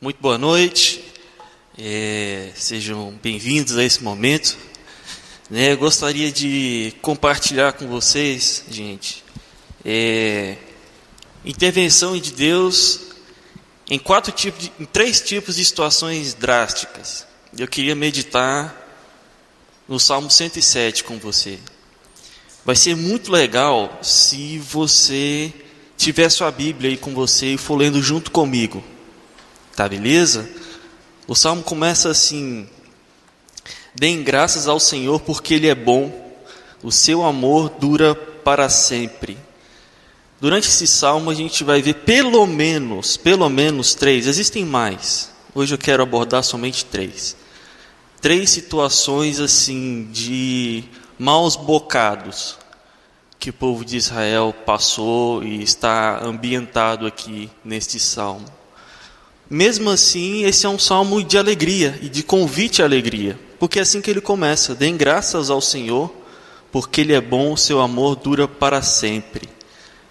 Muito boa noite, é, sejam bem-vindos a esse momento. Né, gostaria de compartilhar com vocês, gente, é, intervenção de Deus em quatro tipos, de, em três tipos de situações drásticas. Eu queria meditar no Salmo 107 com você. Vai ser muito legal se você tiver sua Bíblia aí com você e for lendo junto comigo. Tá beleza? O salmo começa assim: Deem graças ao Senhor porque Ele é bom, o seu amor dura para sempre. Durante esse salmo a gente vai ver pelo menos, pelo menos três, existem mais. Hoje eu quero abordar somente três. Três situações assim de maus bocados que o povo de Israel passou e está ambientado aqui neste salmo. Mesmo assim, esse é um salmo de alegria e de convite à alegria, porque é assim que ele começa: Deem graças ao Senhor, porque Ele é bom, seu amor dura para sempre.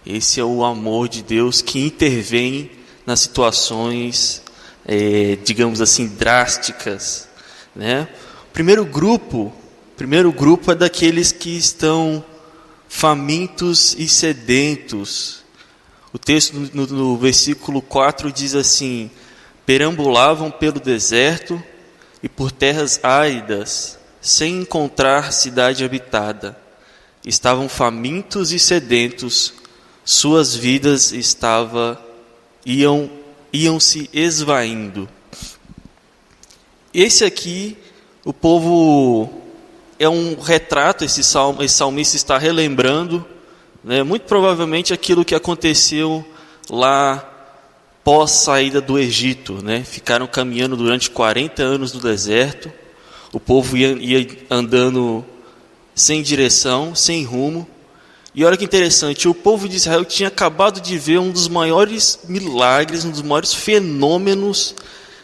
Esse é o amor de Deus que intervém nas situações, é, digamos assim, drásticas. Né? Primeiro grupo, primeiro grupo é daqueles que estão famintos e sedentos. O texto no, no versículo 4 diz assim: perambulavam pelo deserto e por terras áridas, sem encontrar cidade habitada. Estavam famintos e sedentos, suas vidas estava iam iam se esvaindo. Esse aqui, o povo é um retrato esse salmo, esse salmista está relembrando, né, muito provavelmente aquilo que aconteceu lá pós saída do Egito, né? Ficaram caminhando durante 40 anos no deserto. O povo ia, ia andando sem direção, sem rumo. E olha que interessante, o povo de Israel tinha acabado de ver um dos maiores milagres, um dos maiores fenômenos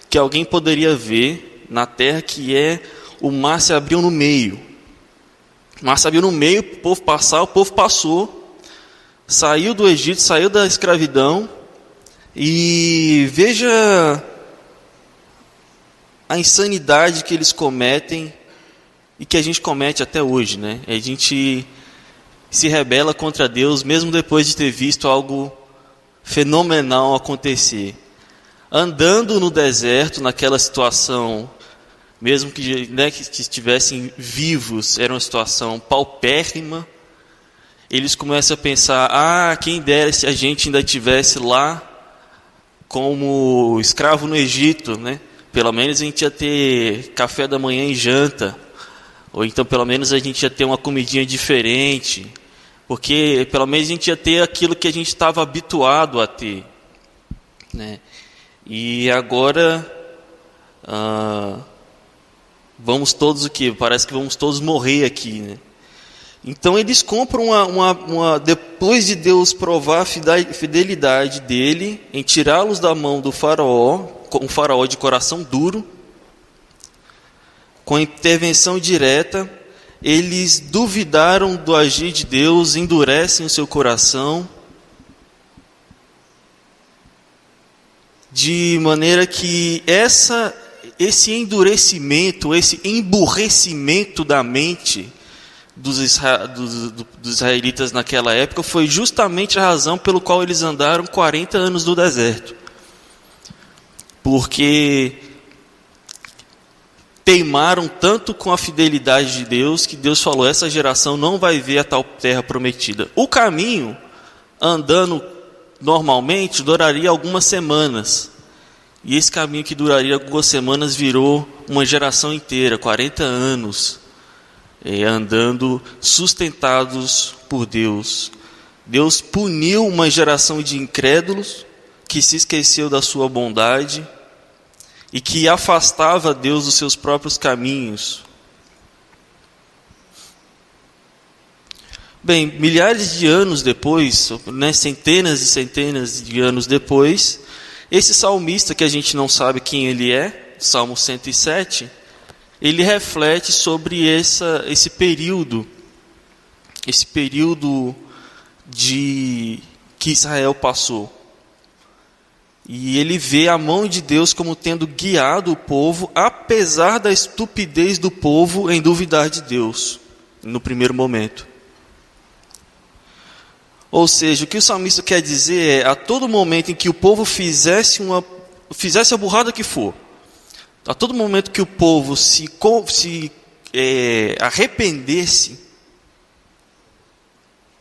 que alguém poderia ver na terra, que é o mar se abriu no meio. O mar se abriu no meio, o povo passar, o povo passou, saiu do Egito, saiu da escravidão, e veja a insanidade que eles cometem e que a gente comete até hoje, né? A gente se rebela contra Deus mesmo depois de ter visto algo fenomenal acontecer. Andando no deserto, naquela situação, mesmo que, né, que estivessem vivos, era uma situação paupérrima, eles começam a pensar: ah, quem dera se a gente ainda estivesse lá como escravo no Egito, né? Pelo menos a gente ia ter café da manhã e janta, ou então pelo menos a gente ia ter uma comidinha diferente, porque pelo menos a gente ia ter aquilo que a gente estava habituado a ter, né? E agora ah, vamos todos o que? Parece que vamos todos morrer aqui, né? Então eles compram uma, uma, uma, depois de Deus provar a fidelidade dele em tirá-los da mão do faraó, um faraó de coração duro, com intervenção direta, eles duvidaram do agir de Deus, endurecem o seu coração, de maneira que essa, esse endurecimento, esse emburrecimento da mente, dos, dos, dos, israelitas naquela época foi justamente a razão pelo qual eles andaram 40 anos no deserto. Porque teimaram tanto com a fidelidade de Deus que Deus falou: essa geração não vai ver a tal terra prometida. O caminho, andando normalmente, duraria algumas semanas. E esse caminho que duraria algumas semanas virou uma geração inteira 40 anos é, andando sustentados por Deus. Deus puniu uma geração de incrédulos que se esqueceu da sua bondade e que afastava Deus dos seus próprios caminhos. Bem, milhares de anos depois, né, centenas e centenas de anos depois, esse salmista que a gente não sabe quem ele é, Salmo 107, ele reflete sobre essa, esse período, esse período de que Israel passou. E ele vê a mão de Deus como tendo guiado o povo, apesar da estupidez do povo em duvidar de Deus, no primeiro momento. Ou seja, o que o salmista quer dizer é: a todo momento em que o povo fizesse, uma, fizesse a burrada que for, a todo momento que o povo se, se é, arrependesse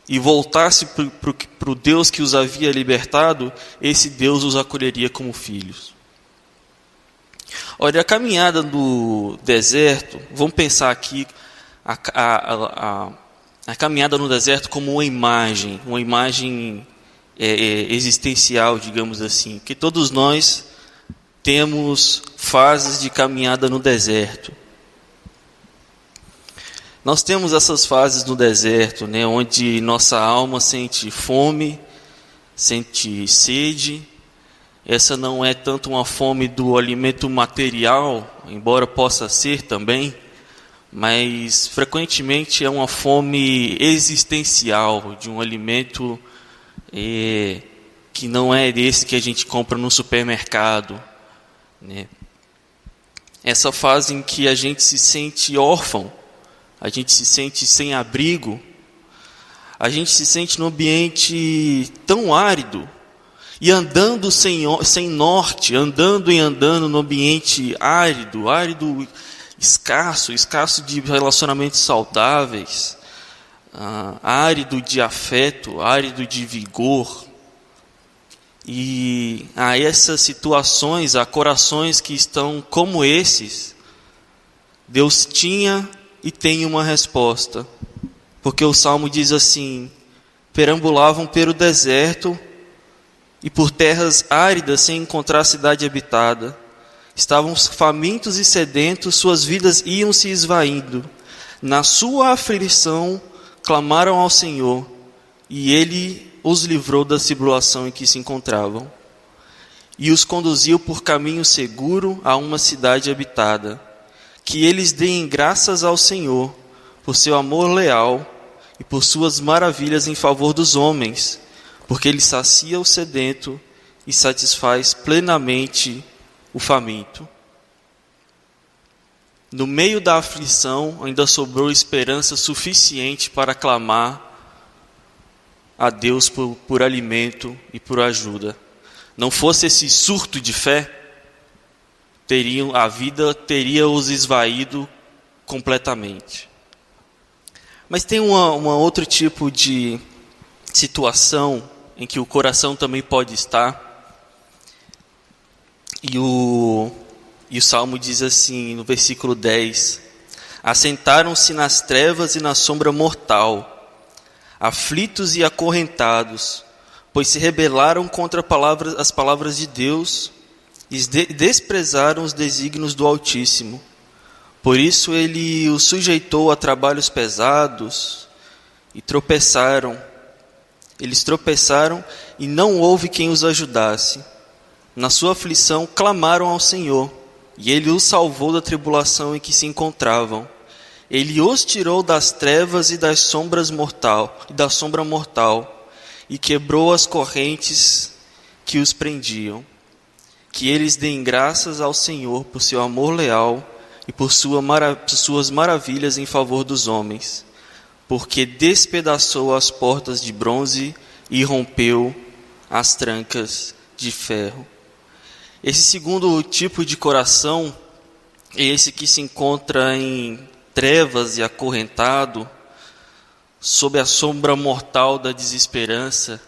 e voltasse para o Deus que os havia libertado, esse Deus os acolheria como filhos. Olha, a caminhada no deserto, vamos pensar aqui a, a, a, a caminhada no deserto como uma imagem, uma imagem é, é, existencial, digamos assim, que todos nós temos fases de caminhada no deserto. Nós temos essas fases no deserto, né, onde nossa alma sente fome, sente sede. Essa não é tanto uma fome do alimento material, embora possa ser também, mas frequentemente é uma fome existencial de um alimento é, que não é desse que a gente compra no supermercado. Né? Essa fase em que a gente se sente órfão, a gente se sente sem abrigo, a gente se sente num ambiente tão árido e andando sem, sem norte, andando e andando no ambiente árido, árido escasso, escasso de relacionamentos saudáveis, ah, árido de afeto, árido de vigor. E a essas situações, a corações que estão como esses, Deus tinha e tem uma resposta. Porque o salmo diz assim: perambulavam pelo deserto e por terras áridas sem encontrar cidade habitada. Estavam famintos e sedentos, suas vidas iam se esvaindo. Na sua aflição, clamaram ao Senhor, e ele os livrou da tribulação em que se encontravam. E os conduziu por caminho seguro a uma cidade habitada. Que eles deem graças ao Senhor por seu amor leal e por suas maravilhas em favor dos homens, porque ele sacia o sedento e satisfaz plenamente o faminto. No meio da aflição, ainda sobrou esperança suficiente para clamar a Deus por, por alimento e por ajuda. Não fosse esse surto de fé, teriam a vida teria os esvaído completamente. Mas tem uma, uma outro tipo de situação em que o coração também pode estar e o, e o salmo diz assim, no versículo 10: Assentaram-se nas trevas e na sombra mortal, aflitos e acorrentados, pois se rebelaram contra as palavras de Deus e desprezaram os desígnios do Altíssimo. Por isso ele os sujeitou a trabalhos pesados e tropeçaram. Eles tropeçaram e não houve quem os ajudasse na sua aflição, clamaram ao Senhor, e ele os salvou da tribulação em que se encontravam. Ele os tirou das trevas e das sombras mortal, e da sombra mortal, e quebrou as correntes que os prendiam. Que eles deem graças ao Senhor por seu amor leal e por sua mara suas maravilhas em favor dos homens, porque despedaçou as portas de bronze e rompeu as trancas de ferro. Esse segundo tipo de coração é esse que se encontra em trevas e acorrentado, sob a sombra mortal da desesperança,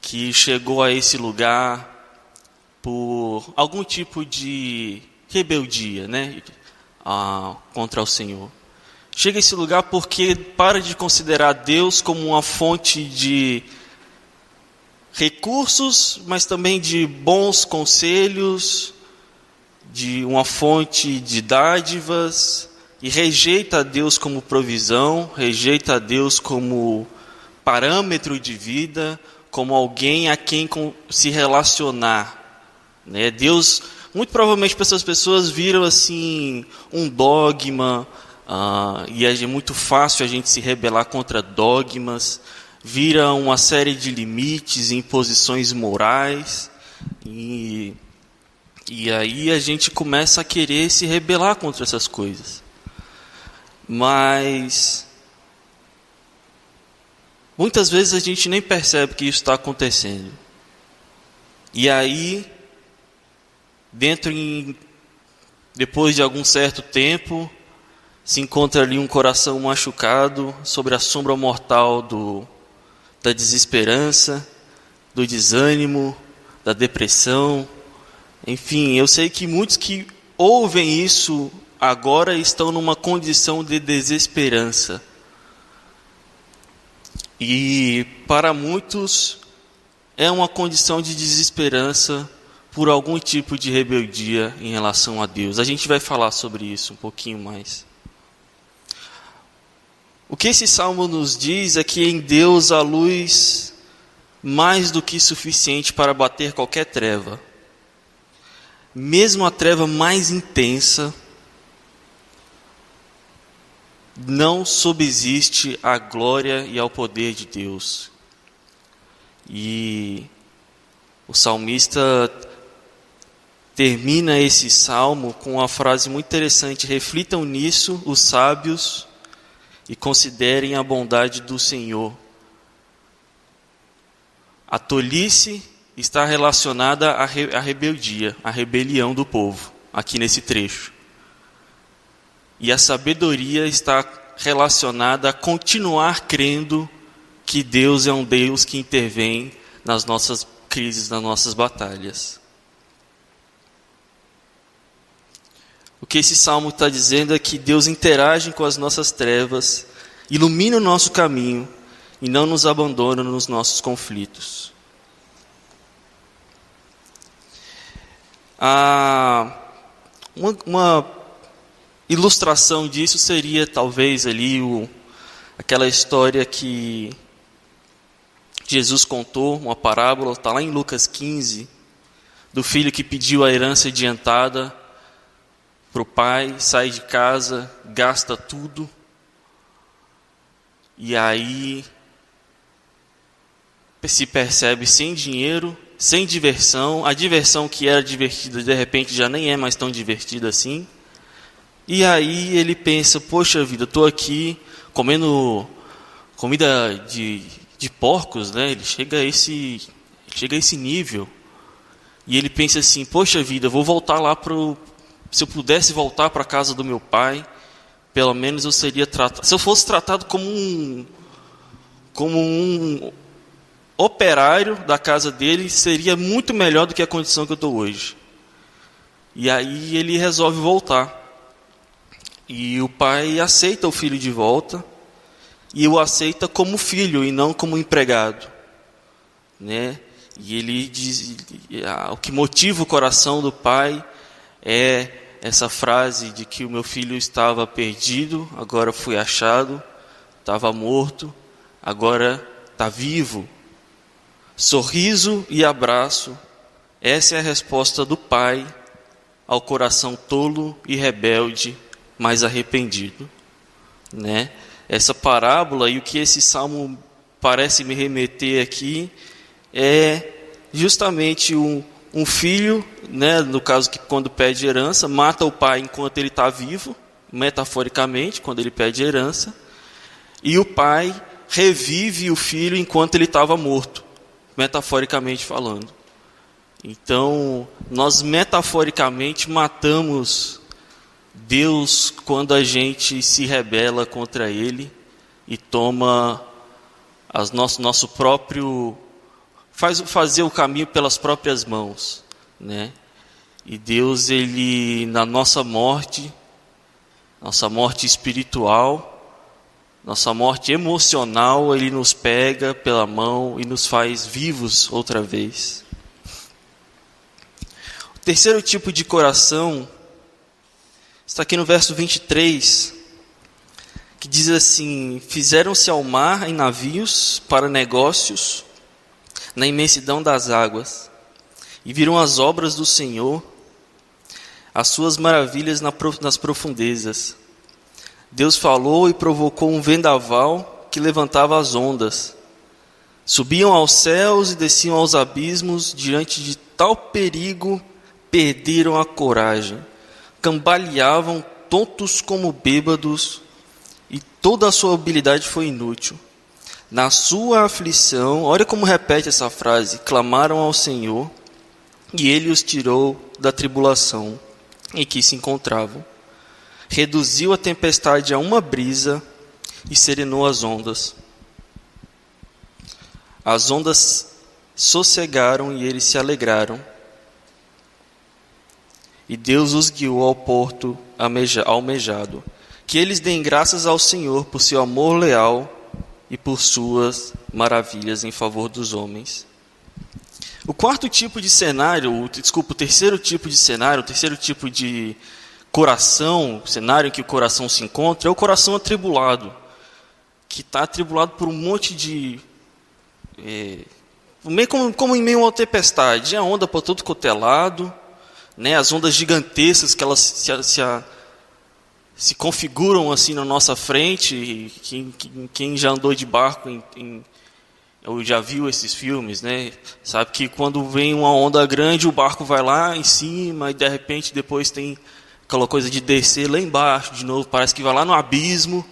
que chegou a esse lugar por algum tipo de rebeldia, né, contra o Senhor. Chega a esse lugar porque para de considerar Deus como uma fonte de recursos, mas também de bons conselhos, de uma fonte de dádivas, e rejeita a Deus como provisão, rejeita a Deus como parâmetro de vida, como alguém a quem se relacionar. Né? Deus, muito provavelmente para essas pessoas viram assim um dogma, uh, e é muito fácil a gente se rebelar contra dogmas, vira uma série de limites imposições morais, E, e aí a gente começa a querer se rebelar contra essas coisas. Mas muitas vezes a gente nem percebe que isso está acontecendo. E aí, dentro em, depois de algum certo tempo, se encontra ali um coração machucado sobre a sombra mortal do, da desesperança, do desânimo, da depressão. Enfim, eu sei que muitos que ouvem isso agora estão numa condição de desesperança. E para muitos é uma condição de desesperança por algum tipo de rebeldia em relação a Deus. A gente vai falar sobre isso um pouquinho mais. O que esse salmo nos diz é que em Deus há luz mais do que suficiente para bater qualquer treva. Mesmo a treva mais intensa, não subsiste à glória e ao poder de Deus. E o salmista termina esse salmo com uma frase muito interessante: reflitam nisso os sábios e considerem a bondade do Senhor. A tolice está relacionada à, à rebeldia, à rebelião do povo, aqui nesse trecho. E a sabedoria está relacionada a continuar crendo que Deus é um Deus que intervém nas nossas crises, nas nossas batalhas. O que esse salmo está dizendo é que Deus interage com as nossas trevas, ilumina o nosso caminho e não nos abandona nos nossos conflitos. Ah, uma, uma, ilustração disso seria talvez ali o, aquela história que Jesus contou, uma parábola, está lá em Lucas 15, do filho que pediu a herança adiantada para o pai, sai de casa, gasta tudo, e aí se percebe sem dinheiro, sem diversão, a diversão que era divertida de repente já nem é mais tão divertida assim. E aí ele pensa: poxa vida, estou aqui comendo comida de, de porcos, né? Ele chega a esse chega a esse nível. E ele pensa assim: poxa vida, vou voltar lá para se eu pudesse voltar para a casa do meu pai, pelo menos eu seria tratado. Se eu fosse tratado como um como um operário da casa dele, seria muito melhor do que a condição que eu estou hoje. E aí ele resolve voltar. E o pai aceita o filho de volta e o aceita como filho e não como empregado, né? E ele diz, o que motiva o coração do pai é essa frase de que o meu filho estava perdido, agora foi achado, estava morto, agora está vivo. Sorriso e abraço, essa é a resposta do pai ao coração tolo e rebelde, mas arrependido, né? Essa parábola e o que esse salmo parece me remeter aqui é justamente um, um filho, né, no caso que quando pede herança, mata o pai enquanto ele está vivo, metaforicamente, quando ele pede herança, e o pai revive o filho enquanto ele estava morto, metaforicamente falando. Então, nós metaforicamente matamos Deus quando a gente se rebela contra Ele e toma as nosso, nosso próprio faz fazer o caminho pelas próprias mãos, né? E Deus ele na nossa morte, nossa morte espiritual, nossa morte emocional, ele nos pega pela mão e nos faz vivos outra vez. O terceiro tipo de coração está aqui no verso 23, que diz assim: Fizeram-se ao mar em navios para negócios na imensidão das águas, e viram as obras do Senhor, as suas maravilhas nas profundezas. Deus falou e provocou um vendaval que levantava as ondas. Subiam aos céus e desciam aos abismos, diante de tal perigo perderam a coragem, cambaleavam tontos como bêbados, e toda a sua habilidade foi inútil. Na sua aflição, olha como repete essa frase: clamaram ao Senhor, e ele os tirou da tribulação em que se encontravam. Reduziu a tempestade a uma brisa e serenou as ondas. As ondas sossegaram e eles se alegraram. E Deus os guiou ao porto almejado. Que eles deem graças ao Senhor por seu amor leal e por suas maravilhas em favor dos homens. O quarto tipo de cenário, desculpa, o terceiro tipo de cenário, o terceiro tipo de coração, cenário em que o coração se encontra, é o coração atribulado, que está atribulado por um monte de é, meio como, como, em meio a uma tempestade, a onda por todo cotelado, né, as ondas gigantescas que elas se, se, se configuram assim na nossa frente. Quem, quem já andou de barco em, em, eu já viu esses filmes, né? Sabe que quando vem uma onda grande, o barco vai lá em cima e de repente depois tem aquela coisa de descer lá embaixo de novo, parece que vai lá no abismo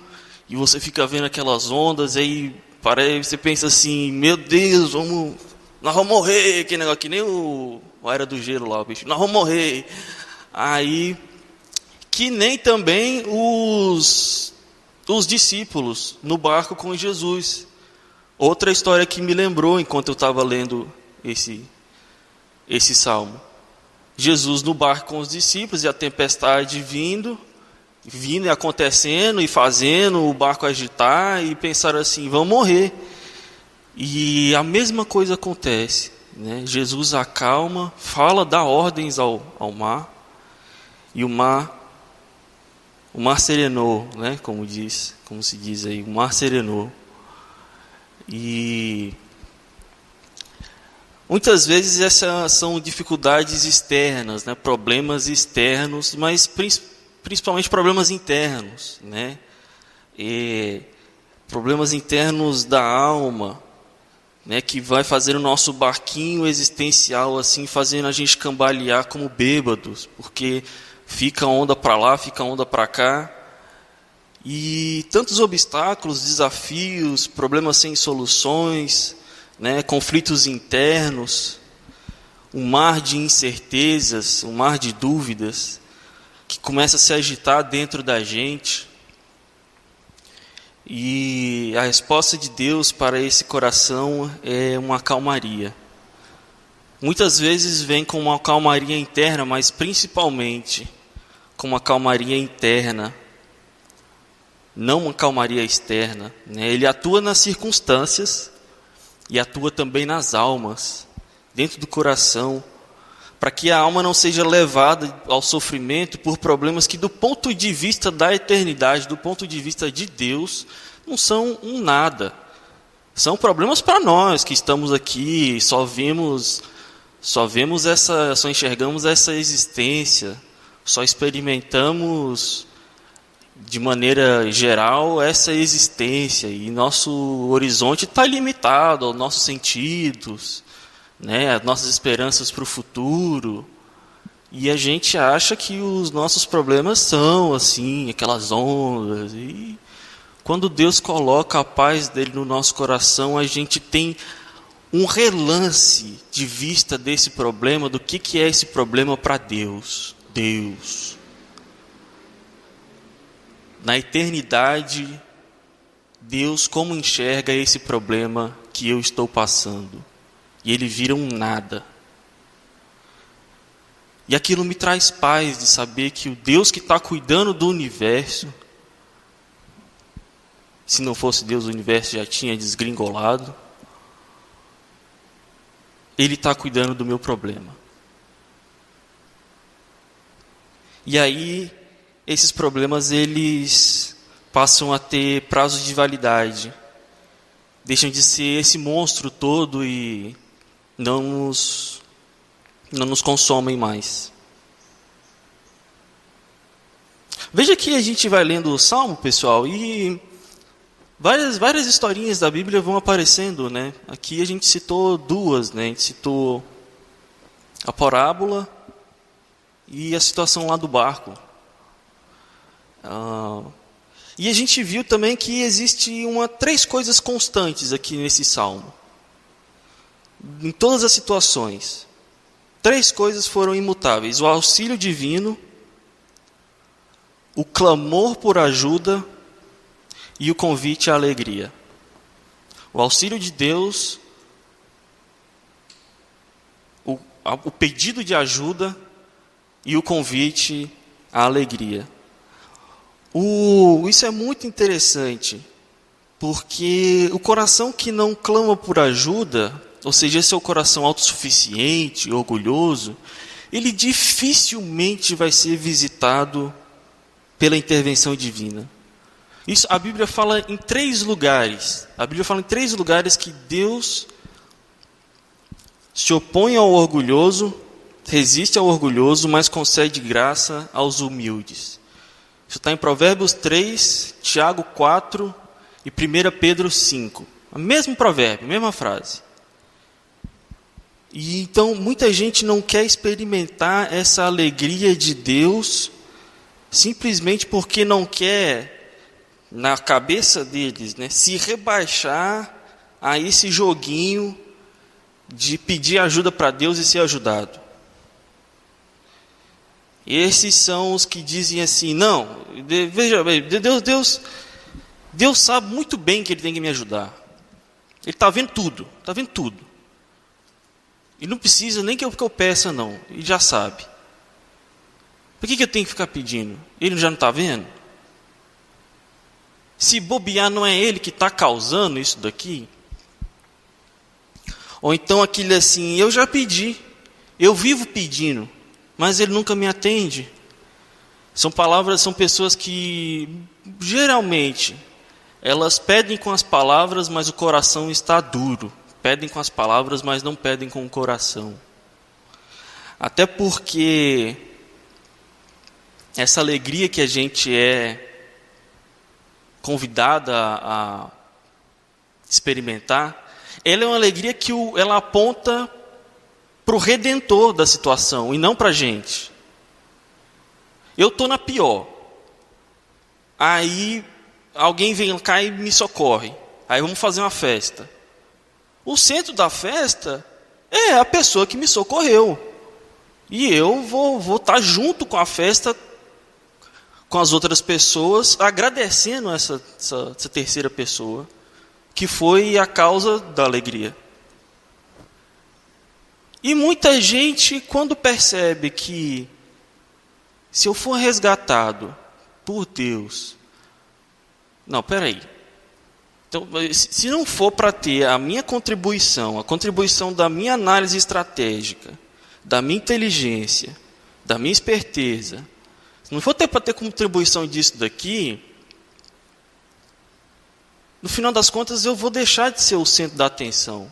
e você fica vendo aquelas ondas aí Parece, você pensa assim, meu Deus, vamos, nós vamos morrer, que negócio, que nem o, o Era do Gelo lá, o bicho, nós vamos morrer. Aí, que nem também os, os discípulos no barco com Jesus. Outra história que me lembrou enquanto eu estava lendo esse, esse salmo. Jesus no barco com os discípulos e a tempestade vindo, vindo e acontecendo e fazendo o barco agitar e pensaram assim: vamos morrer. E a mesma coisa acontece. Né? Jesus acalma, fala, dá ordens ao, ao mar, e o mar, o mar serenou, né? como, diz, como se diz aí, o mar serenou. E muitas vezes essas são dificuldades externas, né? problemas externos, mas principalmente problemas internos, né? E problemas internos da alma, né? Que vai fazer o nosso barquinho existencial assim, fazendo a gente cambalear como bêbados, porque fica onda para lá, fica onda para cá. E tantos obstáculos, desafios, problemas sem soluções, né, conflitos internos, um mar de incertezas, um mar de dúvidas que começa a se agitar dentro da gente. E a resposta de Deus para esse coração é uma calmaria. Muitas vezes vem com uma calmaria interna, mas principalmente com uma calmaria interna, não uma calmaria externa. Né? Ele atua nas circunstâncias e atua também nas almas, dentro do coração para que a alma não seja levada ao sofrimento por problemas que, do ponto de vista da eternidade, do ponto de vista de Deus, não são um nada. São problemas para nós que estamos aqui, só vemos, só vemos essa, só enxergamos essa existência, só experimentamos de maneira geral essa existência e nosso horizonte está limitado aos nossos sentidos né, as nossas esperanças para o futuro. E a gente acha que os nossos problemas são assim, aquelas ondas. E quando Deus coloca a paz dele no nosso coração, a gente tem um relance de vista desse problema, do que, que é esse problema para Deus. Deus. Na eternidade, Deus como enxerga esse problema que eu estou passando e ele vira um nada. E aquilo me traz paz de saber que o Deus que está cuidando do universo, se não fosse Deus, o universo já tinha desgringolado. Ele está cuidando do meu problema. E aí, esses problemas, eles passam a ter prazos de validade. Deixam de ser esse monstro todo e não nos, não nos consomem mais. Veja que a gente vai lendo o Salmo, pessoal, e Várias, várias historinhas da Bíblia vão aparecendo, né? Aqui a gente citou duas, né? A gente citou a parábola e a situação lá do barco. Ah, e a gente viu também que existe uma três coisas constantes aqui nesse salmo. Em todas as situações, três coisas foram imutáveis: o auxílio divino, o clamor por ajuda e o convite à alegria. O auxílio de Deus, o, o pedido de ajuda e o convite à alegria. O, isso é muito interessante, porque o coração que não clama por ajuda, ou seja, esse é o coração autossuficiente, orgulhoso, ele dificilmente vai ser visitado pela intervenção divina. Isso a Bíblia fala em três lugares. A Bíblia fala em três lugares que Deus se opõe ao orgulhoso, resiste ao orgulhoso, mas concede graça aos humildes. Isso está em Provérbios 3, Tiago 4 e 1 Pedro 5. O mesmo provérbio, mesma frase. E então muita gente não quer experimentar essa alegria de Deus simplesmente porque não quer na cabeça deles, né, se rebaixar a esse joguinho de pedir ajuda para Deus e ser ajudado. Esses são os que dizem assim: não, veja bem, Deus, Deus, Deus sabe muito bem que Ele tem que me ajudar. Ele está vendo tudo, está vendo tudo. E não precisa nem que eu, que eu peça, não. Ele já sabe. Por que, que eu tenho que ficar pedindo? Ele já não está vendo? Se bobear, não é ele que está causando isso daqui? Ou então aquele assim, eu já pedi, eu vivo pedindo mas ele nunca me atende. São palavras, são pessoas que geralmente elas pedem com as palavras, mas o coração está duro. Pedem com as palavras, mas não pedem com o coração. Até porque essa alegria que a gente é convidada a experimentar, ela é uma alegria que ela aponta para o redentor da situação e não para a gente. Eu estou na pior. Aí alguém vem cá e me socorre. Aí vamos fazer uma festa. O centro da festa é a pessoa que me socorreu. E eu vou estar vou tá junto com a festa, com as outras pessoas, agradecendo essa, essa, essa terceira pessoa, que foi a causa da alegria. E muita gente, quando percebe que se eu for resgatado por Deus, não, peraí. Então, se não for para ter a minha contribuição, a contribuição da minha análise estratégica, da minha inteligência, da minha esperteza, se não for ter para ter contribuição disso daqui, no final das contas eu vou deixar de ser o centro da atenção.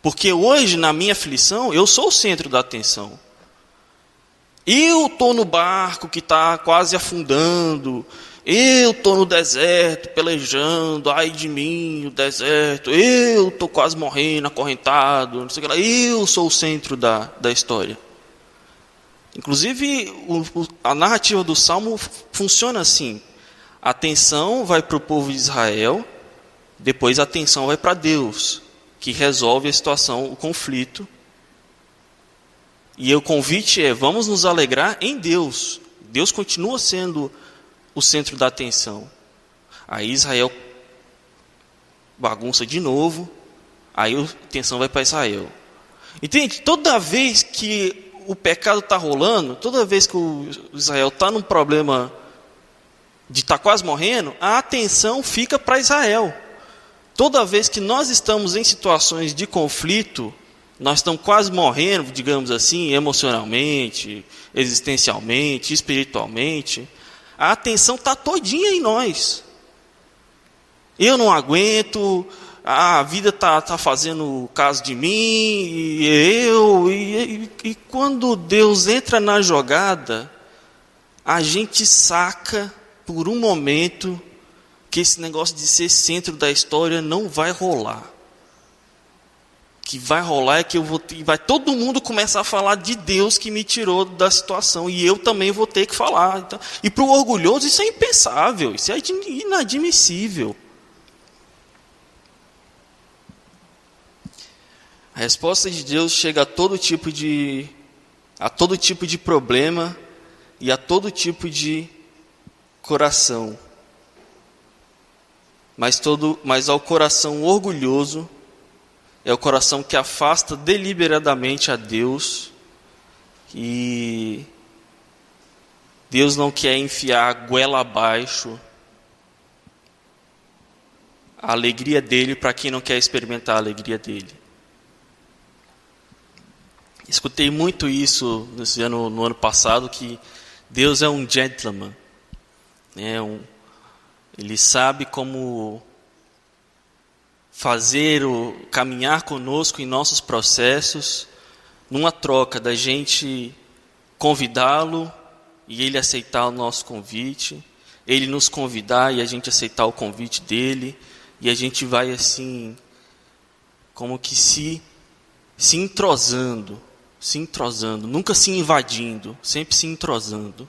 Porque hoje, na minha aflição, eu sou o centro da atenção. Eu estou no barco que está quase afundando. Eu estou no deserto, pelejando. Ai de mim, o deserto. Eu estou quase morrendo, acorrentado. Não sei o que lá. Eu sou o centro da, da história. Inclusive, o, a narrativa do Salmo funciona assim. A atenção vai para o povo de Israel, depois a atenção vai para Deus que resolve a situação, o conflito. E o convite é: vamos nos alegrar em Deus. Deus continua sendo o centro da atenção. Aí Israel bagunça de novo, aí a atenção vai para Israel. Entende? Toda vez que o pecado está rolando, toda vez que o Israel está num problema de estar tá quase morrendo, a atenção fica para Israel. Toda vez que nós estamos em situações de conflito, nós estamos quase morrendo, digamos assim, emocionalmente, existencialmente, espiritualmente, a atenção está todinha em nós. Eu não aguento, a vida está tá fazendo caso de mim, e eu, e, e, e quando Deus entra na jogada, a gente saca por um momento Porque esse negócio de ser centro da história não vai rolar. Que vai rolar é que eu vou vai todo mundo começar a falar de Deus que me tirou da situação e eu também vou ter que falar. Então, e para o orgulhoso isso é impensável, isso é inadmissível. A resposta de Deus chega a todo tipo de a todo tipo de problema e a todo tipo de coração. Mas todo, mas ao coração orgulhoso é o coração que afasta deliberadamente a Deus e Deus não quer enfiar a goela abaixo a alegria dele para quem não quer experimentar a alegria dele. Escutei muito isso nesse ano, no ano passado, que Deus é um gentleman. Né? Um, ele sabe como fazer o caminhar conosco em nossos processos, numa troca da gente convidá-lo e ele aceitar o nosso convite, ele nos convidar e a gente aceitar o convite dele, e a gente vai assim como que se se entrosando se entrosando, nunca se invadindo, sempre se entrosando,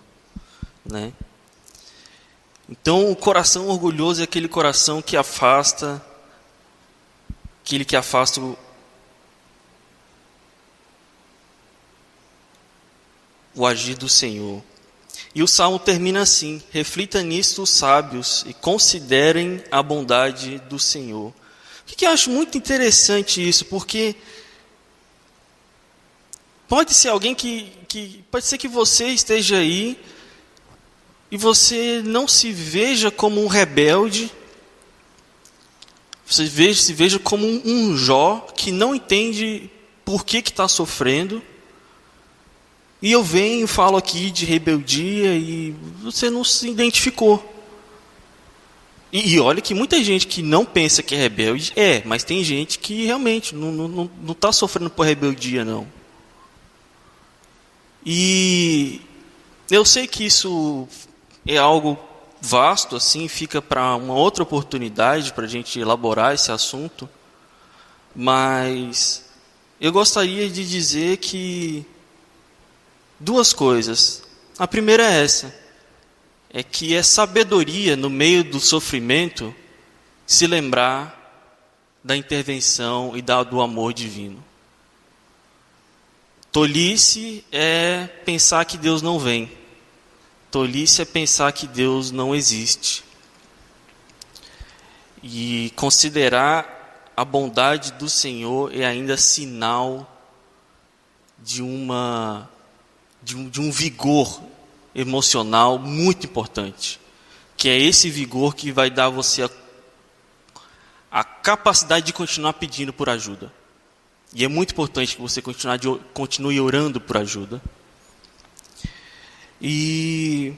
né? Então, o coração orgulhoso é aquele coração que afasta, aquele que afasta o, o agir do Senhor. E o salmo termina assim: reflita nisto os sábios e considerem a bondade do Senhor. O que, eu acho muito interessante isso, porque Pode ser alguém que, que. Pode ser que você esteja aí e você não se veja como um rebelde. Você veja, se veja como um, Jó que não entende por que está sofrendo. E eu venho falo aqui de rebeldia e você não se identificou. E, e, olha que muita gente que não pensa que é rebelde é, mas tem gente que realmente não está não, não tá sofrendo por rebeldia, não. E eu sei que isso é algo vasto, assim, fica para uma outra oportunidade para a gente elaborar esse assunto, mas eu gostaria de dizer que duas coisas. A primeira é essa: é que é sabedoria no meio do sofrimento se lembrar da intervenção e do amor divino. Tolice é pensar que Deus não vem. Tolice é pensar que Deus não existe. E considerar a bondade do Senhor é ainda sinal de uma de um, de um vigor emocional muito importante, que é esse vigor que vai dar você a, a capacidade de continuar pedindo por ajuda. E é muito importante que você continue orando por ajuda. E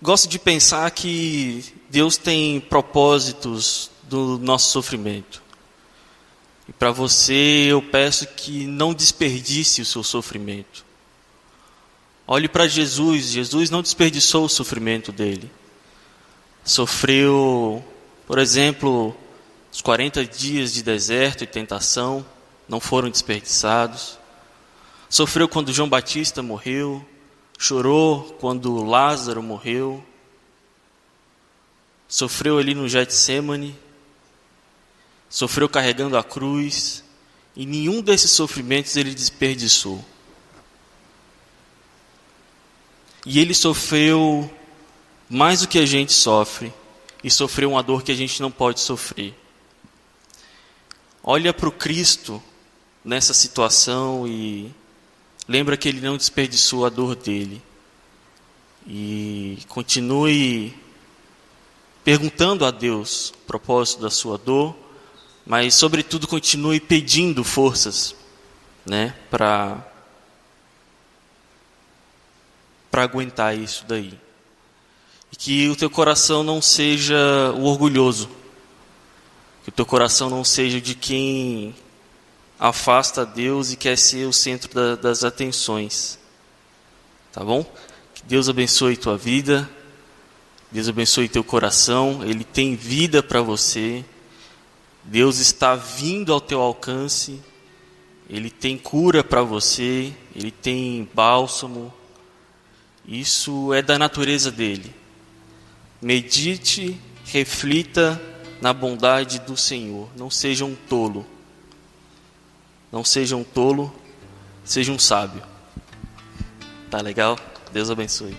gosto de pensar que Deus tem propósitos do nosso sofrimento. E para você eu peço que não desperdice o seu sofrimento. Olhe para Jesus, Jesus não desperdiçou o sofrimento dele. Sofreu, por exemplo, os 40 dias de deserto e tentação não foram desperdiçados. Sofreu quando João Batista morreu, chorou quando Lázaro morreu. Sofreu ali no Getsemane, sofreu carregando a cruz, e nenhum desses sofrimentos ele desperdiçou. E ele sofreu mais do que a gente sofre, e sofreu uma dor que a gente não pode sofrer olha para o Cristo nessa situação e lembra que ele não desperdiçou a dor dele. E continue perguntando a Deus o propósito da sua dor, mas sobretudo continue pedindo forças, né, para para aguentar isso daí. E que o teu coração não seja o orgulhoso, que o teu coração não seja de quem afasta Deus e quer ser o centro da, das atenções. Tá bom? Que Deus abençoe tua vida. Deus abençoe teu coração. Ele tem vida para você. Deus está vindo ao teu alcance. Ele tem cura para você. Ele tem bálsamo. Isso é da natureza dele. Medite, reflita na bondade do Senhor. Não seja um tolo. Não seja um tolo, seja um sábio. Tá legal? Deus abençoe.